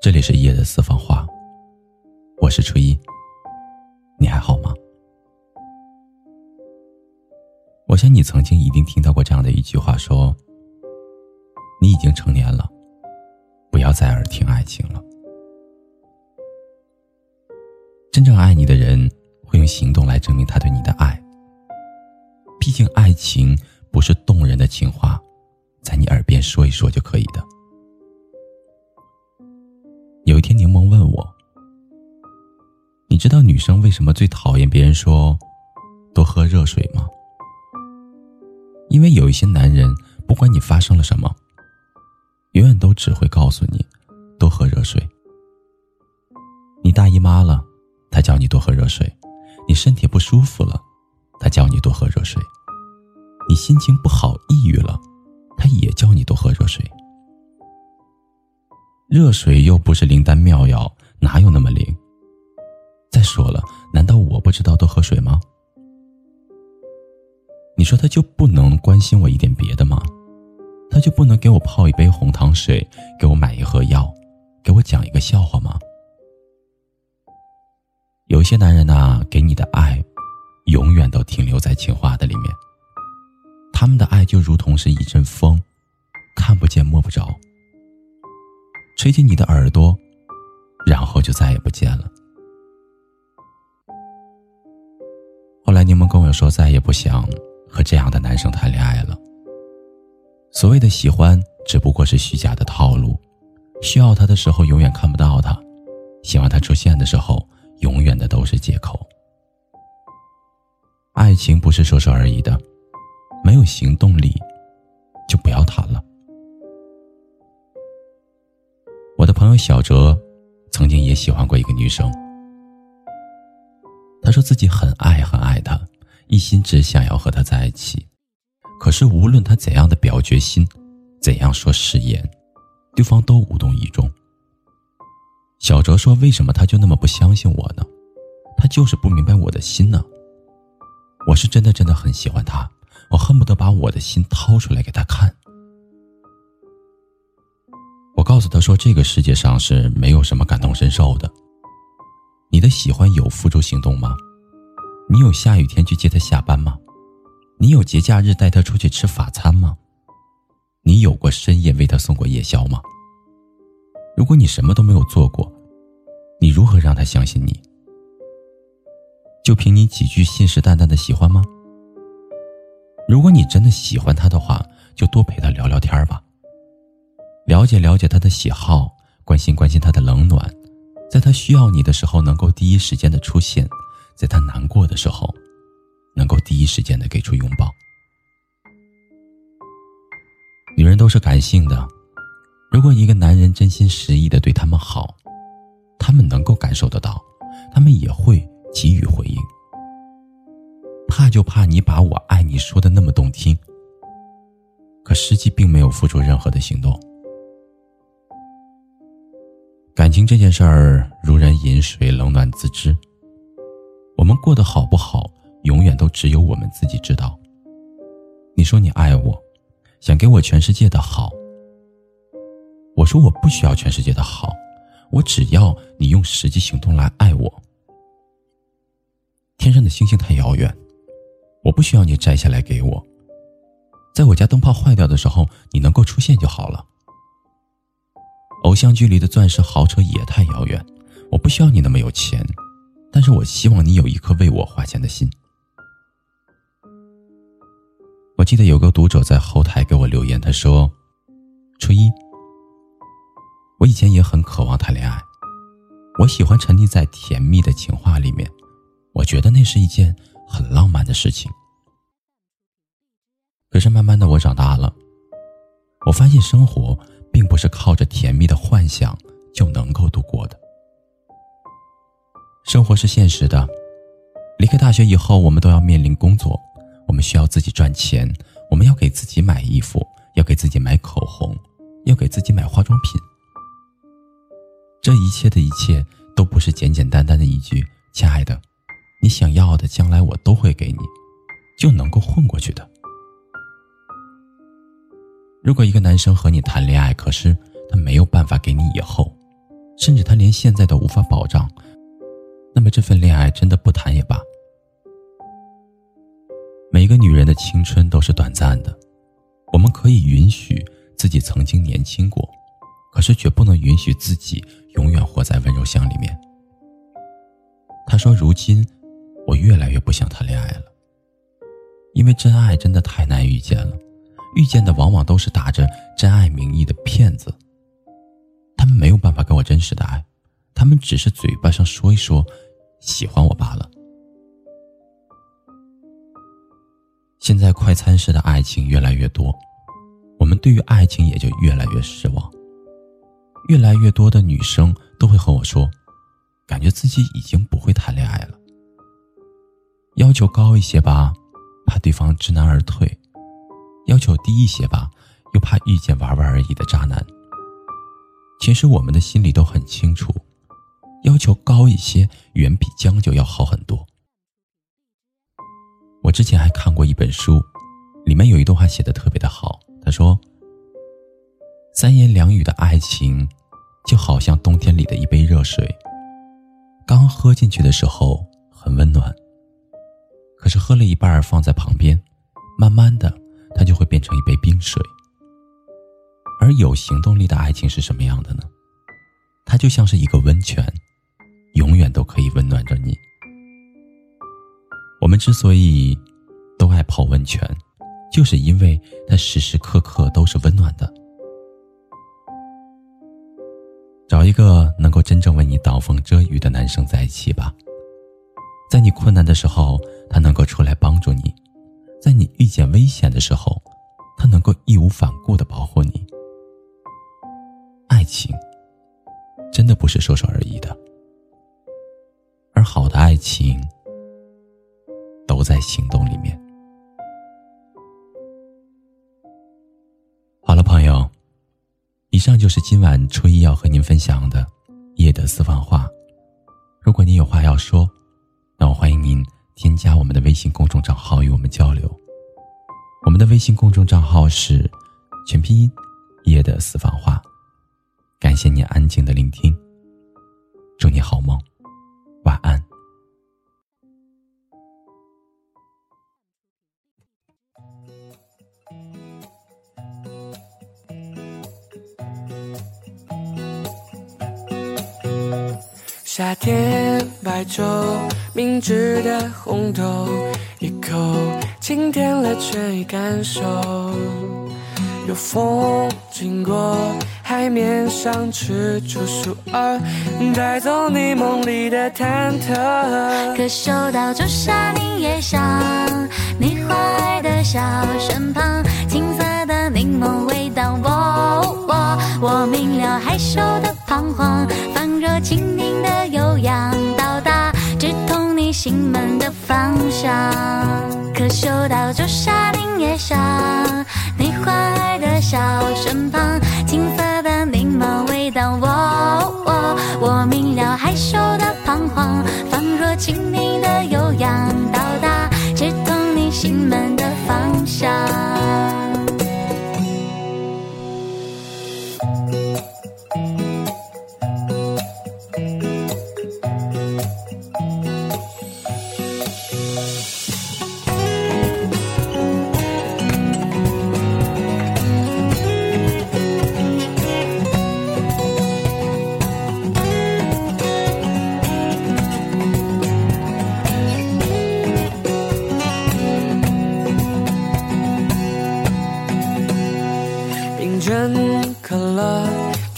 这里是夜的私房话，我是初一，你还好吗？我想你曾经一定听到过这样的一句话：说，你已经成年了，不要再耳听爱情了。真正爱你的人会用行动来证明他对你的爱。毕竟，爱情不是动人的情话，在你耳边说一说就可以的。有一天，柠檬问我：“你知道女生为什么最讨厌别人说多喝热水吗？”因为有一些男人，不管你发生了什么，永远都只会告诉你多喝热水。你大姨妈了，他叫你多喝热水；你身体不舒服了，他叫你多喝热水；你心情不好、抑热水又不是灵丹妙药，哪有那么灵？再说了，难道我不知道多喝水吗？你说他就不能关心我一点别的吗？他就不能给我泡一杯红糖水，给我买一盒药，给我讲一个笑话吗？有些男人呐，给你的爱，永远都停留在情话的里面。他们的爱就如同是一阵风，看不见摸不着。吹进你的耳朵，然后就再也不见了。后来柠檬跟我说，再也不想和这样的男生谈恋爱了。所谓的喜欢，只不过是虚假的套路。需要他的时候，永远看不到他；希望他出现的时候，永远的都是借口。爱情不是说说而已的，没有行动力，就不要谈了。友小哲，曾经也喜欢过一个女生。他说自己很爱很爱她，一心只想要和她在一起。可是无论他怎样的表决心，怎样说誓言，对方都无动于衷。小哲说：“为什么他就那么不相信我呢？他就是不明白我的心呢。我是真的真的很喜欢他，我恨不得把我的心掏出来给他看。”我告诉他说：“这个世界上是没有什么感同身受的。你的喜欢有付诸行动吗？你有下雨天去接他下班吗？你有节假日带他出去吃法餐吗？你有过深夜为他送过夜宵吗？如果你什么都没有做过，你如何让他相信你？就凭你几句信誓旦旦的喜欢吗？如果你真的喜欢他的话，就多陪他聊聊天吧。”了解了解他的喜好，关心关心他的冷暖，在他需要你的时候能够第一时间的出现，在他难过的时候，能够第一时间的给出拥抱。女人都是感性的，如果一个男人真心实意的对他们好，他们能够感受得到，他们也会给予回应。怕就怕你把我爱你说的那么动听，可实际并没有付出任何的行动。感情这件事儿，如人饮水，冷暖自知。我们过得好不好，永远都只有我们自己知道。你说你爱我，想给我全世界的好。我说我不需要全世界的好，我只要你用实际行动来爱我。天上的星星太遥远，我不需要你摘下来给我。在我家灯泡坏掉的时候，你能够出现就好了。偶像剧里的钻石豪车也太遥远，我不需要你那么有钱，但是我希望你有一颗为我花钱的心。我记得有个读者在后台给我留言，他说：“初一，我以前也很渴望谈恋爱，我喜欢沉溺在甜蜜的情话里面，我觉得那是一件很浪漫的事情。可是慢慢的我长大了，我发现生活。”并不是靠着甜蜜的幻想就能够度过的。生活是现实的，离开大学以后，我们都要面临工作，我们需要自己赚钱，我们要给自己买衣服，要给自己买口红，要给自己买化妆品。这一切的一切，都不是简简单单的一句“亲爱的，你想要的，将来我都会给你”，就能够混过去的。如果一个男生和你谈恋爱，可是他没有办法给你以后，甚至他连现在都无法保障，那么这份恋爱真的不谈也罢。每个女人的青春都是短暂的，我们可以允许自己曾经年轻过，可是却不能允许自己永远活在温柔乡里面。他说：“如今，我越来越不想谈恋爱了，因为真爱真的太难遇见了，遇见的往往都是打着真爱名义的骗子。他们没有办法给我真实的爱，他们只是嘴巴上说一说，喜欢我罢了。现在快餐式的爱情越来越多，我们对于爱情也就越来越失望。越来越多的女生都会和我说。”感觉自己已经不会谈恋爱了。要求高一些吧，怕对方知难而退；要求低一些吧，又怕遇见玩玩而已的渣男。其实我们的心里都很清楚，要求高一些远比将就要好很多。我之前还看过一本书，里面有一段话写的特别的好，他说：“三言两语的爱情，就好像冬天里的一杯热水。”刚喝进去的时候很温暖，可是喝了一半放在旁边，慢慢的它就会变成一杯冰水。而有行动力的爱情是什么样的呢？它就像是一个温泉，永远都可以温暖着你。我们之所以都爱泡温泉，就是因为它时时刻刻都是温暖的。找一个能够真正为你挡风遮雨的男生在一起吧，在你困难的时候，他能够出来帮助你；在你遇见危险的时候，他能够义无反顾的保护你。爱情真的不是说说而已的，而好的爱情都在行动里面。好了，朋友。以上就是今晚初一要和您分享的夜的私房话。如果你有话要说，添加我们的微信公众账号与我们交流。我们的微信公众账号是全拼音夜的私房话。感谢你安静的聆听，祝你好梦，夏天白粥，明治的红豆，一口清甜了倦意感受。有风经过，海面上吃出树儿，带走你梦里的忐忑。可嗅到朱砂柠叶香，你坏的笑身旁，青色的柠檬味道，我我明了害羞的彷徨，若蜻蜓的悠扬到达直通你。心门的方向，可嗅到朱砂柠叶香，你怀的笑身旁，青涩的柠檬味道，我我我明了害羞的彷徨，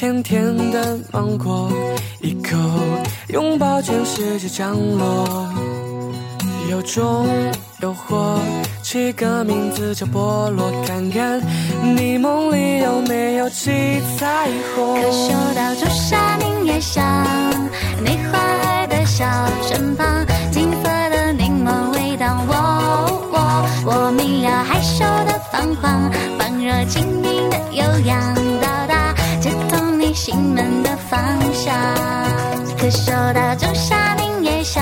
甜甜的芒果，一口拥抱全世界降落。有种诱惑，起个名字叫菠萝，看看你梦里有没有七彩虹。可嗅到朱砂柠叶香，你怀的小身旁，金色的柠檬味道，我我我明了害羞的彷徨，仿若蜻蜓的悠扬。心门的方向，可嗅到仲夏柠叶香，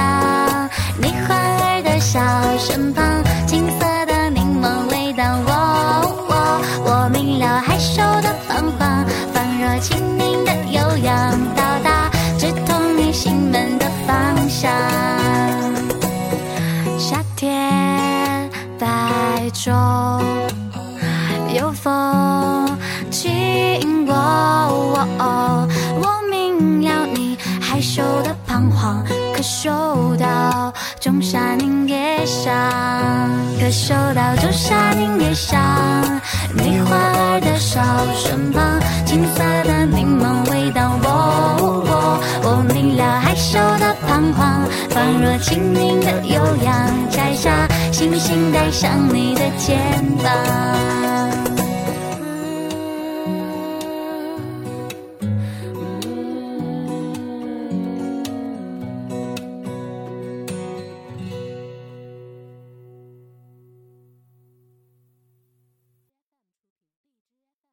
你环儿的笑身旁，仲夏柠叶香，可嗅到仲夏柠叶香，梅花儿的笑身旁，金色的柠檬味道，我我明了害羞的彷徨，仿若青柠的悠扬，摘下星星戴上你的肩膀。